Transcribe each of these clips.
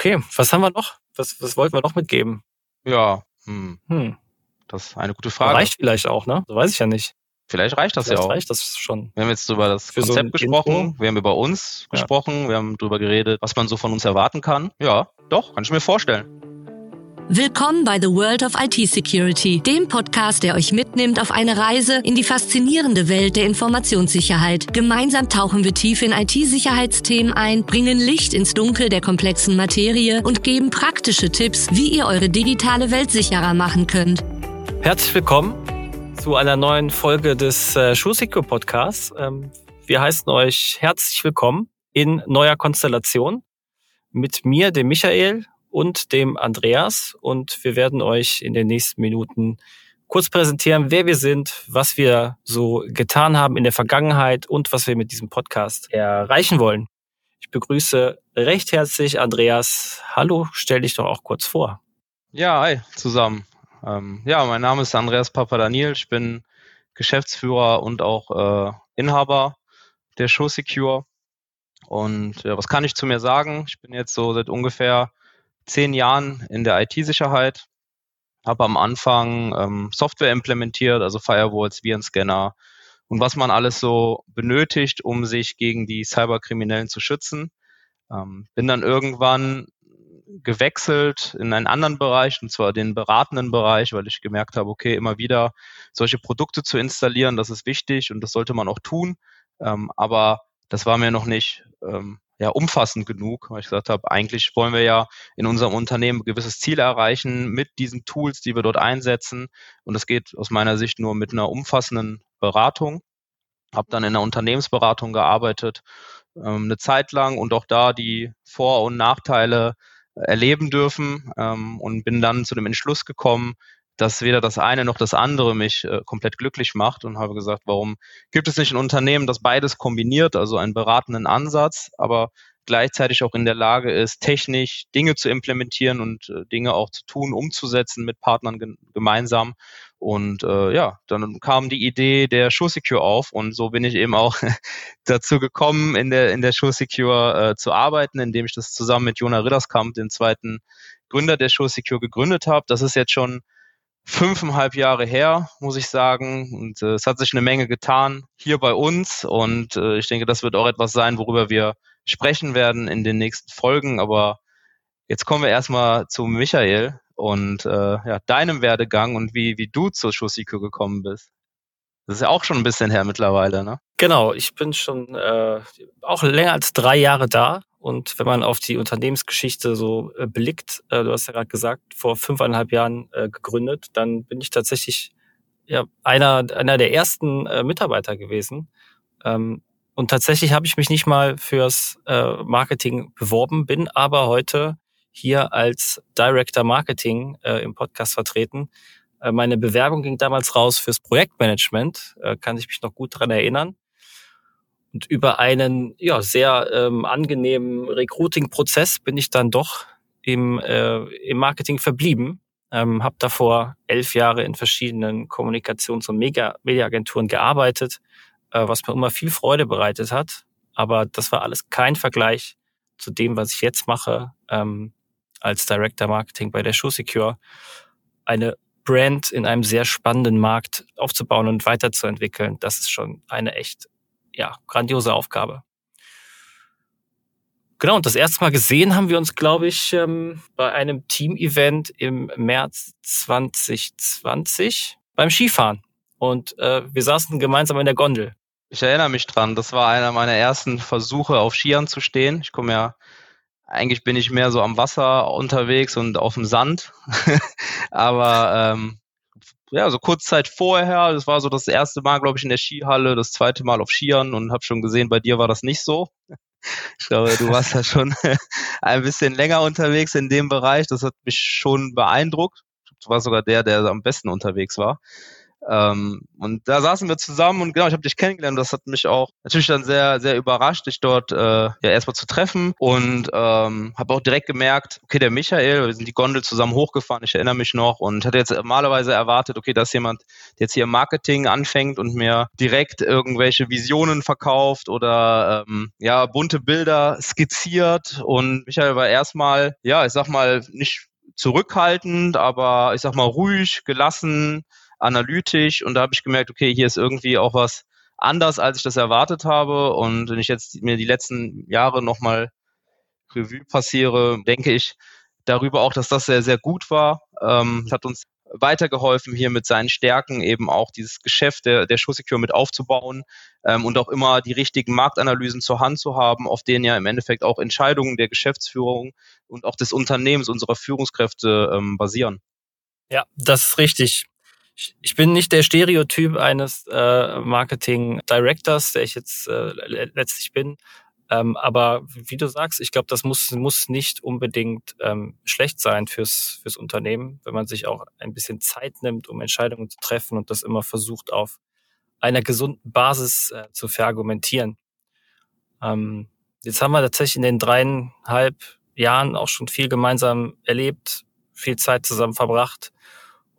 Okay, was haben wir noch? Was, was wollten wir noch mitgeben? Ja, hm. Hm. das ist eine gute Frage. Reicht vielleicht auch, ne? So weiß ich ja nicht. Vielleicht reicht das vielleicht ja auch. reicht das schon. Wir haben jetzt über das Für Konzept so gesprochen, Intro. wir haben über uns ja. gesprochen, wir haben darüber geredet, was man so von uns erwarten kann. Ja, doch, kann ich mir vorstellen. Willkommen bei The World of IT Security, dem Podcast, der euch mitnimmt auf eine Reise in die faszinierende Welt der Informationssicherheit. Gemeinsam tauchen wir tief in IT-Sicherheitsthemen ein, bringen Licht ins Dunkel der komplexen Materie und geben praktische Tipps, wie ihr eure digitale Welt sicherer machen könnt. Herzlich willkommen zu einer neuen Folge des äh, Podcasts. Ähm, wir heißen euch herzlich willkommen in neuer Konstellation mit mir, dem Michael und dem Andreas. Und wir werden euch in den nächsten Minuten kurz präsentieren, wer wir sind, was wir so getan haben in der Vergangenheit und was wir mit diesem Podcast erreichen wollen. Ich begrüße recht herzlich Andreas. Hallo, stell dich doch auch kurz vor. Ja, hi zusammen. Ähm, ja, mein Name ist Andreas Papadaniel. Ich bin Geschäftsführer und auch äh, Inhaber der Show Secure. Und ja, was kann ich zu mir sagen? Ich bin jetzt so seit ungefähr zehn Jahren in der IT-Sicherheit, habe am Anfang ähm, Software implementiert, also Firewalls, Virenscanner und was man alles so benötigt, um sich gegen die Cyberkriminellen zu schützen. Ähm, bin dann irgendwann gewechselt in einen anderen Bereich, und zwar den beratenden Bereich, weil ich gemerkt habe, okay, immer wieder solche Produkte zu installieren, das ist wichtig und das sollte man auch tun. Ähm, aber das war mir noch nicht ähm, ja, umfassend genug, weil ich gesagt habe, eigentlich wollen wir ja in unserem Unternehmen ein gewisses Ziel erreichen mit diesen Tools, die wir dort einsetzen. Und das geht aus meiner Sicht nur mit einer umfassenden Beratung. Habe dann in der Unternehmensberatung gearbeitet, ähm, eine Zeit lang und auch da die Vor- und Nachteile erleben dürfen ähm, und bin dann zu dem Entschluss gekommen, dass weder das eine noch das andere mich äh, komplett glücklich macht und habe gesagt, warum gibt es nicht ein Unternehmen, das beides kombiniert, also einen beratenden Ansatz, aber gleichzeitig auch in der Lage ist, technisch Dinge zu implementieren und äh, Dinge auch zu tun, umzusetzen mit Partnern ge gemeinsam. Und äh, ja, dann kam die Idee der SureSecure auf und so bin ich eben auch dazu gekommen, in der in der SureSecure äh, zu arbeiten, indem ich das zusammen mit Jona Ridderskamp, dem zweiten Gründer der SureSecure, gegründet habe. Das ist jetzt schon fünfeinhalb Jahre her, muss ich sagen. Und äh, es hat sich eine Menge getan hier bei uns. Und äh, ich denke, das wird auch etwas sein, worüber wir sprechen werden in den nächsten Folgen. Aber jetzt kommen wir erstmal zu Michael und äh, ja, deinem Werdegang und wie, wie du zur Schussiko gekommen bist. Das ist ja auch schon ein bisschen her mittlerweile, ne? Genau, ich bin schon äh, auch länger als drei Jahre da. Und wenn man auf die Unternehmensgeschichte so äh, blickt, äh, du hast ja gerade gesagt, vor fünfeinhalb Jahren äh, gegründet, dann bin ich tatsächlich ja, einer, einer der ersten äh, Mitarbeiter gewesen. Ähm, und tatsächlich habe ich mich nicht mal fürs äh, Marketing beworben, bin aber heute hier als Director Marketing äh, im Podcast vertreten meine Bewerbung ging damals raus fürs Projektmanagement, kann ich mich noch gut dran erinnern. Und über einen ja, sehr ähm, angenehmen Recruiting-Prozess bin ich dann doch im, äh, im Marketing verblieben. Ähm, habe davor elf Jahre in verschiedenen Kommunikations- und Media-Agenturen gearbeitet, äh, was mir immer viel Freude bereitet hat. Aber das war alles kein Vergleich zu dem, was ich jetzt mache ähm, als Director Marketing bei der ShoeSecure. Eine Brand in einem sehr spannenden Markt aufzubauen und weiterzuentwickeln, das ist schon eine echt, ja, grandiose Aufgabe. Genau, und das erste Mal gesehen haben wir uns, glaube ich, ähm, bei einem Team-Event im März 2020 beim Skifahren. Und äh, wir saßen gemeinsam in der Gondel. Ich erinnere mich dran, das war einer meiner ersten Versuche, auf Skiern zu stehen. Ich komme ja eigentlich bin ich mehr so am Wasser unterwegs und auf dem Sand. Aber ähm, ja, so kurz Zeit vorher, das war so das erste Mal, glaube ich, in der Skihalle, das zweite Mal auf Skiern und habe schon gesehen, bei dir war das nicht so. Ich glaube, du warst ja schon ein bisschen länger unterwegs in dem Bereich. Das hat mich schon beeindruckt. Du warst sogar der, der am besten unterwegs war. Ähm, und da saßen wir zusammen und genau, ich habe dich kennengelernt. Das hat mich auch natürlich dann sehr, sehr überrascht, dich dort äh, ja erstmal zu treffen. Und ähm, habe auch direkt gemerkt, okay, der Michael, wir sind die Gondel zusammen hochgefahren, ich erinnere mich noch. Und hatte jetzt normalerweise erwartet, okay, dass jemand der jetzt hier Marketing anfängt und mir direkt irgendwelche Visionen verkauft oder ähm, ja bunte Bilder skizziert. Und Michael war erstmal, ja, ich sag mal nicht zurückhaltend, aber ich sag mal ruhig, gelassen, analytisch und da habe ich gemerkt, okay, hier ist irgendwie auch was anders, als ich das erwartet habe und wenn ich jetzt mir die letzten Jahre nochmal Revue passiere, denke ich darüber auch, dass das sehr, sehr gut war. Ähm, hat uns weitergeholfen, hier mit seinen Stärken eben auch dieses Geschäft der, der Showsecure mit aufzubauen ähm, und auch immer die richtigen Marktanalysen zur Hand zu haben, auf denen ja im Endeffekt auch Entscheidungen der Geschäftsführung und auch des Unternehmens unserer Führungskräfte ähm, basieren. Ja, das ist richtig. Ich bin nicht der Stereotyp eines äh, Marketing Directors, der ich jetzt äh, letztlich bin. Ähm, aber wie du sagst, ich glaube, das muss, muss nicht unbedingt ähm, schlecht sein fürs, fürs Unternehmen, wenn man sich auch ein bisschen Zeit nimmt, um Entscheidungen zu treffen und das immer versucht, auf einer gesunden Basis äh, zu verargumentieren. Ähm, jetzt haben wir tatsächlich in den dreieinhalb Jahren auch schon viel gemeinsam erlebt, viel Zeit zusammen verbracht.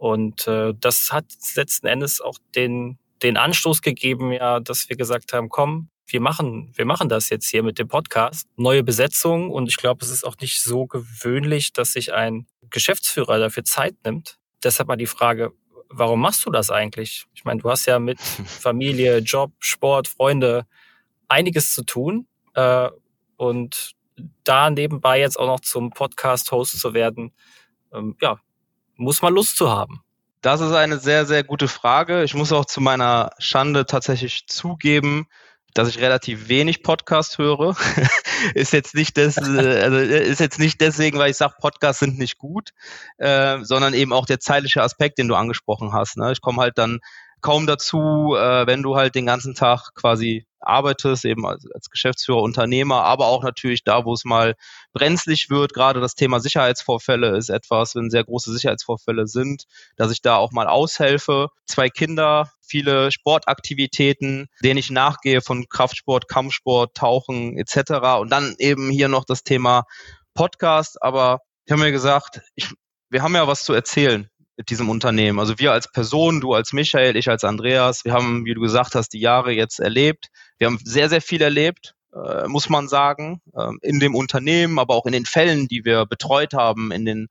Und äh, das hat letzten Endes auch den, den Anstoß gegeben, ja, dass wir gesagt haben, komm, wir machen, wir machen das jetzt hier mit dem Podcast. Neue Besetzung und ich glaube, es ist auch nicht so gewöhnlich, dass sich ein Geschäftsführer dafür Zeit nimmt. Deshalb mal die Frage, warum machst du das eigentlich? Ich meine, du hast ja mit Familie, Job, Sport, Freunde einiges zu tun äh, und da nebenbei jetzt auch noch zum Podcast-Host zu werden, ähm, ja, muss man Lust zu haben? Das ist eine sehr, sehr gute Frage. Ich muss auch zu meiner Schande tatsächlich zugeben, dass ich relativ wenig Podcast höre. ist jetzt nicht das, äh, also äh, ist jetzt nicht deswegen, weil ich sage, Podcasts sind nicht gut, äh, sondern eben auch der zeitliche Aspekt, den du angesprochen hast. Ne? Ich komme halt dann kaum dazu, äh, wenn du halt den ganzen Tag quasi arbeitest, eben als, als Geschäftsführer, Unternehmer, aber auch natürlich da, wo es mal brenzlig wird. Gerade das Thema Sicherheitsvorfälle ist etwas, wenn sehr große Sicherheitsvorfälle sind, dass ich da auch mal aushelfe. Zwei Kinder, viele Sportaktivitäten, denen ich nachgehe von Kraftsport, Kampfsport, Tauchen etc. Und dann eben hier noch das Thema Podcast. Aber ich habe mir gesagt, ich, wir haben ja was zu erzählen mit diesem Unternehmen. Also wir als Person, du als Michael, ich als Andreas, wir haben, wie du gesagt hast, die Jahre jetzt erlebt. Wir haben sehr, sehr viel erlebt, äh, muss man sagen, äh, in dem Unternehmen, aber auch in den Fällen, die wir betreut haben, in den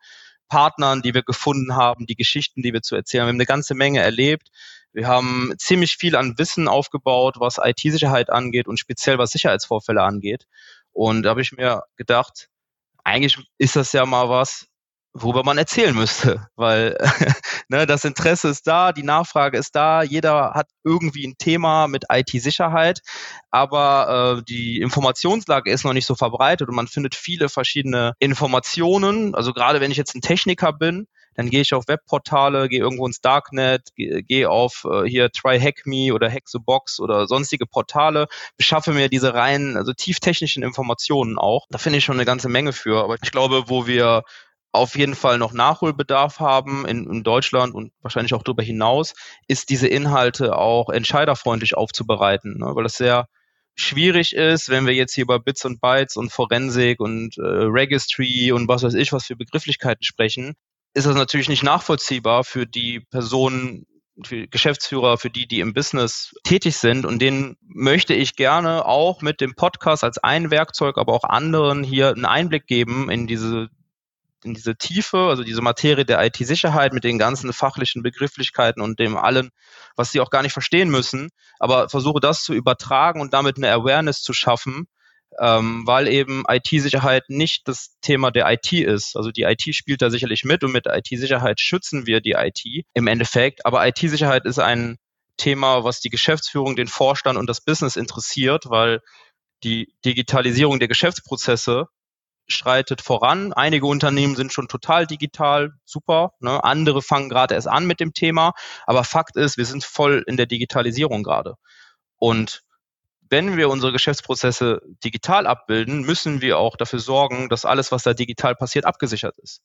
Partnern, die wir gefunden haben, die Geschichten, die wir zu erzählen. Wir haben eine ganze Menge erlebt. Wir haben ziemlich viel an Wissen aufgebaut, was IT-Sicherheit angeht und speziell was Sicherheitsvorfälle angeht. Und da habe ich mir gedacht, eigentlich ist das ja mal was, worüber man erzählen müsste, weil ne, das Interesse ist da, die Nachfrage ist da, jeder hat irgendwie ein Thema mit IT-Sicherheit, aber äh, die Informationslage ist noch nicht so verbreitet und man findet viele verschiedene Informationen. Also gerade wenn ich jetzt ein Techniker bin, dann gehe ich auf Webportale, gehe irgendwo ins Darknet, gehe geh auf äh, hier Try Hack Me oder Hack the Box oder sonstige Portale, beschaffe mir diese rein, also tieftechnischen Informationen auch. Da finde ich schon eine ganze Menge für. Aber ich glaube, wo wir auf jeden Fall noch Nachholbedarf haben in, in, Deutschland und wahrscheinlich auch darüber hinaus, ist diese Inhalte auch entscheiderfreundlich aufzubereiten, ne? weil das sehr schwierig ist, wenn wir jetzt hier über Bits und Bytes und Forensik und äh, Registry und was weiß ich, was für Begrifflichkeiten sprechen, ist das natürlich nicht nachvollziehbar für die Personen, für Geschäftsführer, für die, die im Business tätig sind. Und denen möchte ich gerne auch mit dem Podcast als ein Werkzeug, aber auch anderen hier einen Einblick geben in diese in diese Tiefe, also diese Materie der IT-Sicherheit mit den ganzen fachlichen Begrifflichkeiten und dem allen, was sie auch gar nicht verstehen müssen, aber versuche das zu übertragen und damit eine Awareness zu schaffen, ähm, weil eben IT-Sicherheit nicht das Thema der IT ist. Also die IT spielt da sicherlich mit und mit IT-Sicherheit schützen wir die IT im Endeffekt, aber IT-Sicherheit ist ein Thema, was die Geschäftsführung, den Vorstand und das Business interessiert, weil die Digitalisierung der Geschäftsprozesse schreitet voran. Einige Unternehmen sind schon total digital, super. Ne? Andere fangen gerade erst an mit dem Thema. Aber Fakt ist, wir sind voll in der Digitalisierung gerade. Und wenn wir unsere Geschäftsprozesse digital abbilden, müssen wir auch dafür sorgen, dass alles, was da digital passiert, abgesichert ist.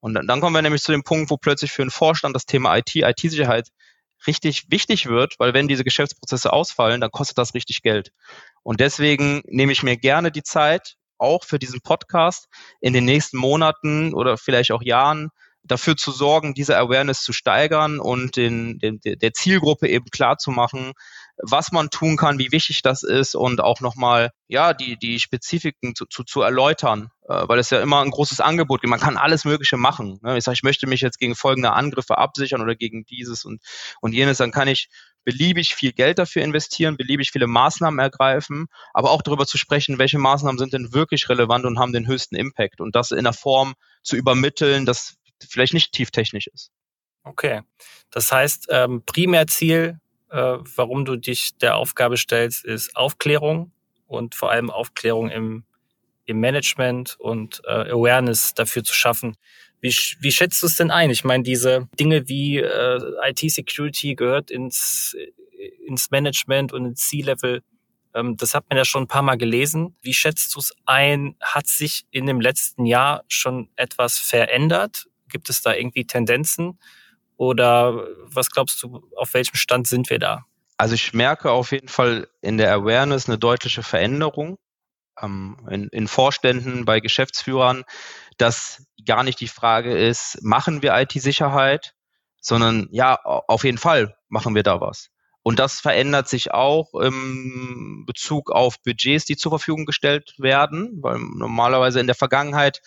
Und dann, dann kommen wir nämlich zu dem Punkt, wo plötzlich für einen Vorstand das Thema IT, IT-Sicherheit richtig wichtig wird, weil wenn diese Geschäftsprozesse ausfallen, dann kostet das richtig Geld. Und deswegen nehme ich mir gerne die Zeit, auch für diesen Podcast in den nächsten Monaten oder vielleicht auch Jahren dafür zu sorgen, diese Awareness zu steigern und den, den, der Zielgruppe eben klar zu machen, was man tun kann, wie wichtig das ist und auch nochmal ja die die Spezifiken zu, zu, zu erläutern, äh, weil es ja immer ein großes Angebot gibt. Man kann alles Mögliche machen. Ne? Ich sage, ich möchte mich jetzt gegen folgende Angriffe absichern oder gegen dieses und und jenes, dann kann ich beliebig viel Geld dafür investieren, beliebig viele Maßnahmen ergreifen, aber auch darüber zu sprechen, welche Maßnahmen sind denn wirklich relevant und haben den höchsten Impact und das in der Form zu übermitteln, dass vielleicht nicht tieftechnisch ist. Okay, das heißt, ähm, Primärziel äh, warum du dich der Aufgabe stellst, ist Aufklärung und vor allem Aufklärung im, im Management und äh, Awareness dafür zu schaffen. Wie, wie schätzt du es denn ein? Ich meine, diese Dinge wie äh, IT-Security gehört ins, ins Management und ins C-Level. Ähm, das hat man ja schon ein paar Mal gelesen. Wie schätzt du es ein? Hat sich in dem letzten Jahr schon etwas verändert? Gibt es da irgendwie Tendenzen? Oder was glaubst du, auf welchem Stand sind wir da? Also ich merke auf jeden Fall in der Awareness eine deutliche Veränderung ähm, in, in Vorständen, bei Geschäftsführern, dass gar nicht die Frage ist, machen wir IT-Sicherheit, sondern ja, auf jeden Fall machen wir da was. Und das verändert sich auch im Bezug auf Budgets, die zur Verfügung gestellt werden, weil normalerweise in der Vergangenheit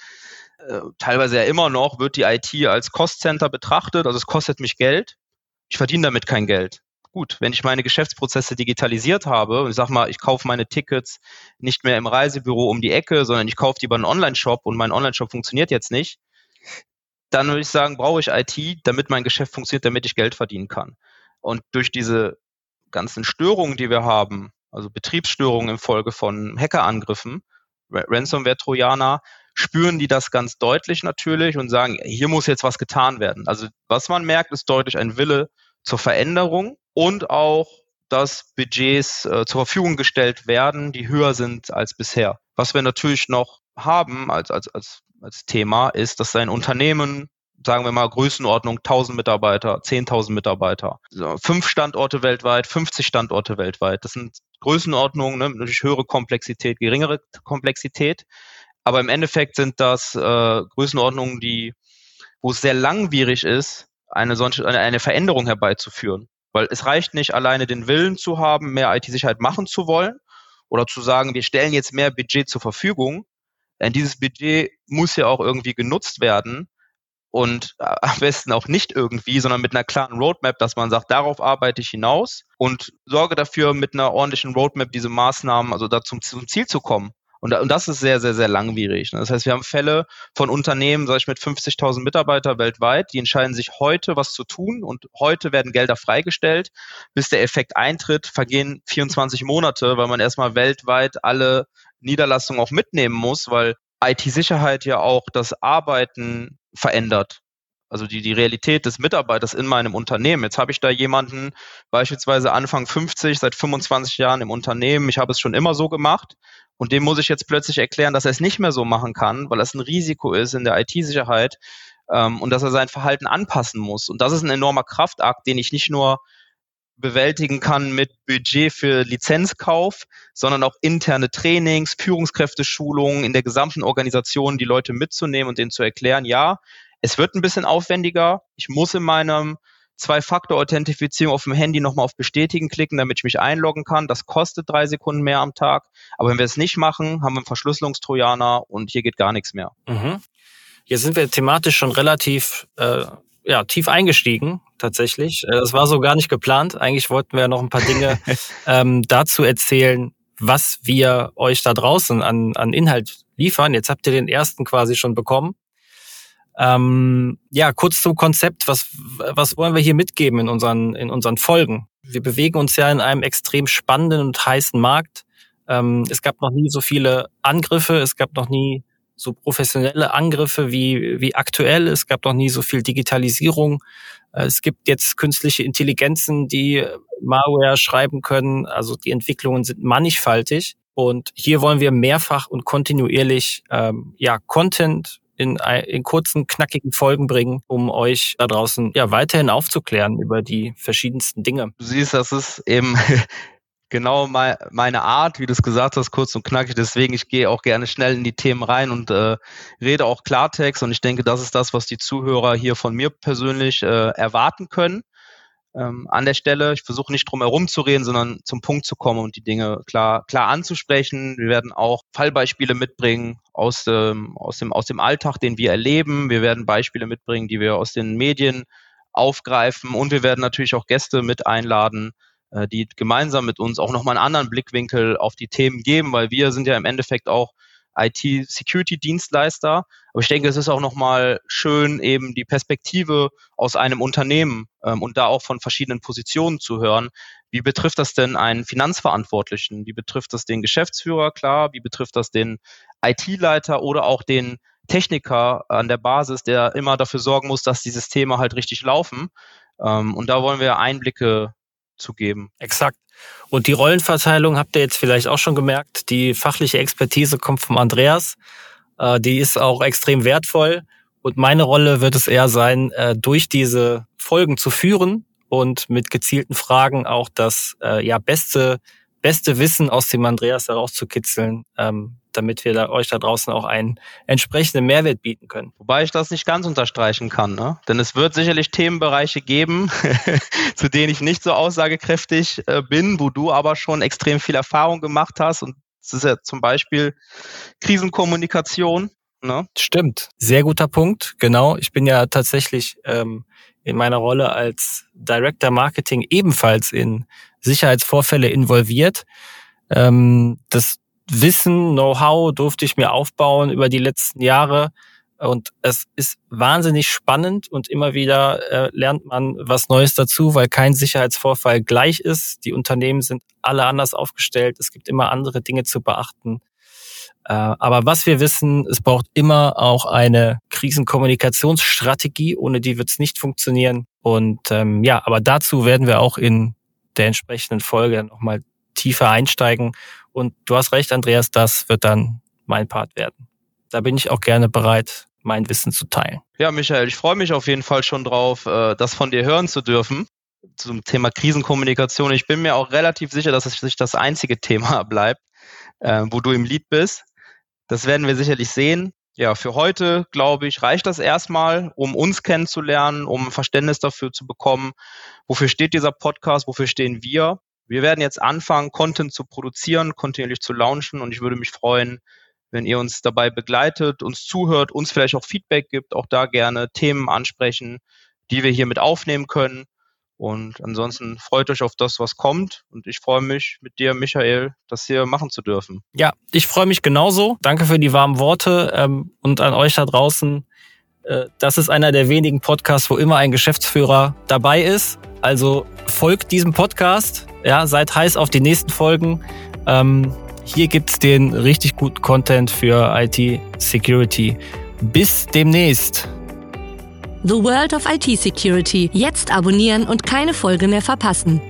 teilweise ja immer noch, wird die IT als Cost-Center betrachtet. Also es kostet mich Geld. Ich verdiene damit kein Geld. Gut, wenn ich meine Geschäftsprozesse digitalisiert habe und ich sag mal, ich kaufe meine Tickets nicht mehr im Reisebüro um die Ecke, sondern ich kaufe die über einen Online-Shop und mein Online-Shop funktioniert jetzt nicht, dann würde ich sagen, brauche ich IT, damit mein Geschäft funktioniert, damit ich Geld verdienen kann. Und durch diese ganzen Störungen, die wir haben, also Betriebsstörungen infolge von Hackerangriffen, Ransomware-Trojaner, spüren die das ganz deutlich natürlich und sagen, hier muss jetzt was getan werden. Also was man merkt, ist deutlich ein Wille zur Veränderung und auch, dass Budgets äh, zur Verfügung gestellt werden, die höher sind als bisher. Was wir natürlich noch haben als, als, als, als Thema ist, dass ein Unternehmen sagen wir mal Größenordnung 1000 Mitarbeiter, 10.000 Mitarbeiter, fünf Standorte weltweit, 50 Standorte weltweit. Das sind Größenordnungen, ne, natürlich höhere Komplexität, geringere Komplexität. Aber im Endeffekt sind das äh, Größenordnungen, die, wo es sehr langwierig ist, eine solche, eine, Veränderung herbeizuführen. Weil es reicht nicht alleine den Willen zu haben, mehr IT-Sicherheit machen zu wollen oder zu sagen, wir stellen jetzt mehr Budget zur Verfügung. Denn dieses Budget muss ja auch irgendwie genutzt werden und äh, am besten auch nicht irgendwie, sondern mit einer klaren Roadmap, dass man sagt, darauf arbeite ich hinaus und sorge dafür, mit einer ordentlichen Roadmap diese Maßnahmen, also da zum, zum Ziel zu kommen. Und, und das ist sehr, sehr, sehr langwierig. Ne? Das heißt, wir haben Fälle von Unternehmen, sag ich, mit 50.000 Mitarbeiter weltweit, die entscheiden sich heute, was zu tun und heute werden Gelder freigestellt. Bis der Effekt eintritt, vergehen 24 Monate, weil man erstmal weltweit alle Niederlassungen auch mitnehmen muss, weil IT-Sicherheit ja auch das Arbeiten verändert. Also die, die Realität des Mitarbeiters in meinem Unternehmen. Jetzt habe ich da jemanden, beispielsweise Anfang 50, seit 25 Jahren im Unternehmen. Ich habe es schon immer so gemacht. Und dem muss ich jetzt plötzlich erklären, dass er es nicht mehr so machen kann, weil das ein Risiko ist in der IT-Sicherheit ähm, und dass er sein Verhalten anpassen muss. Und das ist ein enormer Kraftakt, den ich nicht nur bewältigen kann mit Budget für Lizenzkauf, sondern auch interne Trainings, Führungskräfteschulungen in der gesamten Organisation, die Leute mitzunehmen und denen zu erklären, ja, es wird ein bisschen aufwendiger. Ich muss in meinem Zwei-Faktor-Authentifizierung auf dem Handy nochmal auf Bestätigen klicken, damit ich mich einloggen kann. Das kostet drei Sekunden mehr am Tag. Aber wenn wir es nicht machen, haben wir einen Verschlüsselungstrojaner und hier geht gar nichts mehr. Mhm. Hier sind wir thematisch schon relativ äh, ja, tief eingestiegen, tatsächlich. Äh, das war so gar nicht geplant. Eigentlich wollten wir noch ein paar Dinge ähm, dazu erzählen, was wir euch da draußen an, an Inhalt liefern. Jetzt habt ihr den ersten quasi schon bekommen. Ähm, ja, kurz zum Konzept. Was, was wollen wir hier mitgeben in unseren, in unseren Folgen? Wir bewegen uns ja in einem extrem spannenden und heißen Markt. Ähm, es gab noch nie so viele Angriffe. Es gab noch nie so professionelle Angriffe wie, wie aktuell. Es gab noch nie so viel Digitalisierung. Äh, es gibt jetzt künstliche Intelligenzen, die Malware schreiben können. Also die Entwicklungen sind mannigfaltig. Und hier wollen wir mehrfach und kontinuierlich ähm, ja Content in, in kurzen, knackigen Folgen bringen, um euch da draußen ja weiterhin aufzuklären über die verschiedensten Dinge. Du siehst, das ist eben genau meine Art, wie du es gesagt hast, kurz und knackig. Deswegen, ich gehe auch gerne schnell in die Themen rein und äh, rede auch Klartext. Und ich denke, das ist das, was die Zuhörer hier von mir persönlich äh, erwarten können. Ähm, an der Stelle, ich versuche nicht drum herum zu reden, sondern zum Punkt zu kommen und die Dinge klar, klar anzusprechen. Wir werden auch Fallbeispiele mitbringen aus dem, aus, dem, aus dem Alltag, den wir erleben. Wir werden Beispiele mitbringen, die wir aus den Medien aufgreifen und wir werden natürlich auch Gäste mit einladen, äh, die gemeinsam mit uns auch nochmal einen anderen Blickwinkel auf die Themen geben, weil wir sind ja im Endeffekt auch IT-Security-Dienstleister. Aber ich denke, es ist auch nochmal schön, eben die Perspektive aus einem Unternehmen ähm, und da auch von verschiedenen Positionen zu hören. Wie betrifft das denn einen Finanzverantwortlichen? Wie betrifft das den Geschäftsführer? Klar. Wie betrifft das den IT-Leiter oder auch den Techniker an der Basis, der immer dafür sorgen muss, dass die Systeme halt richtig laufen? Ähm, und da wollen wir Einblicke zu geben. Exakt. Und die Rollenverteilung habt ihr jetzt vielleicht auch schon gemerkt. Die fachliche Expertise kommt vom Andreas. Äh, die ist auch extrem wertvoll. Und meine Rolle wird es eher sein, äh, durch diese Folgen zu führen und mit gezielten Fragen auch das äh, ja beste beste Wissen aus dem Andreas herauszukitzeln, ähm, damit wir da, euch da draußen auch einen entsprechenden Mehrwert bieten können. Wobei ich das nicht ganz unterstreichen kann, ne? denn es wird sicherlich Themenbereiche geben, zu denen ich nicht so aussagekräftig äh, bin, wo du aber schon extrem viel Erfahrung gemacht hast und das ist ja zum Beispiel Krisenkommunikation. Ne? Stimmt, sehr guter Punkt. Genau, ich bin ja tatsächlich ähm, in meiner Rolle als Director Marketing ebenfalls in Sicherheitsvorfälle involviert. Ähm, das Wissen, Know-how durfte ich mir aufbauen über die letzten Jahre. Und es ist wahnsinnig spannend und immer wieder äh, lernt man was Neues dazu, weil kein Sicherheitsvorfall gleich ist. Die Unternehmen sind alle anders aufgestellt. Es gibt immer andere Dinge zu beachten. Äh, aber was wir wissen, es braucht immer auch eine Krisenkommunikationsstrategie. Ohne die wird es nicht funktionieren. Und ähm, ja, aber dazu werden wir auch in der entsprechenden Folge nochmal tiefer einsteigen. Und du hast recht, Andreas, das wird dann mein Part werden. Da bin ich auch gerne bereit, mein Wissen zu teilen. Ja, Michael, ich freue mich auf jeden Fall schon drauf, äh, das von dir hören zu dürfen zum Thema Krisenkommunikation. Ich bin mir auch relativ sicher, dass es nicht das einzige Thema bleibt, äh, wo du im Lied bist. Das werden wir sicherlich sehen. Ja, für heute, glaube ich, reicht das erstmal, um uns kennenzulernen, um Verständnis dafür zu bekommen, wofür steht dieser Podcast, wofür stehen wir. Wir werden jetzt anfangen, Content zu produzieren, kontinuierlich zu launchen und ich würde mich freuen, wenn ihr uns dabei begleitet, uns zuhört, uns vielleicht auch Feedback gibt, auch da gerne Themen ansprechen, die wir hier mit aufnehmen können. Und ansonsten freut euch auf das, was kommt. Und ich freue mich mit dir, Michael, das hier machen zu dürfen. Ja, ich freue mich genauso. Danke für die warmen Worte ähm, und an euch da draußen. Äh, das ist einer der wenigen Podcasts, wo immer ein Geschäftsführer dabei ist. Also folgt diesem Podcast. Ja, seid heiß auf die nächsten Folgen. Ähm, hier gibt's den richtig guten Content für IT Security. Bis demnächst. The World of IT Security. Jetzt abonnieren und keine Folge mehr verpassen.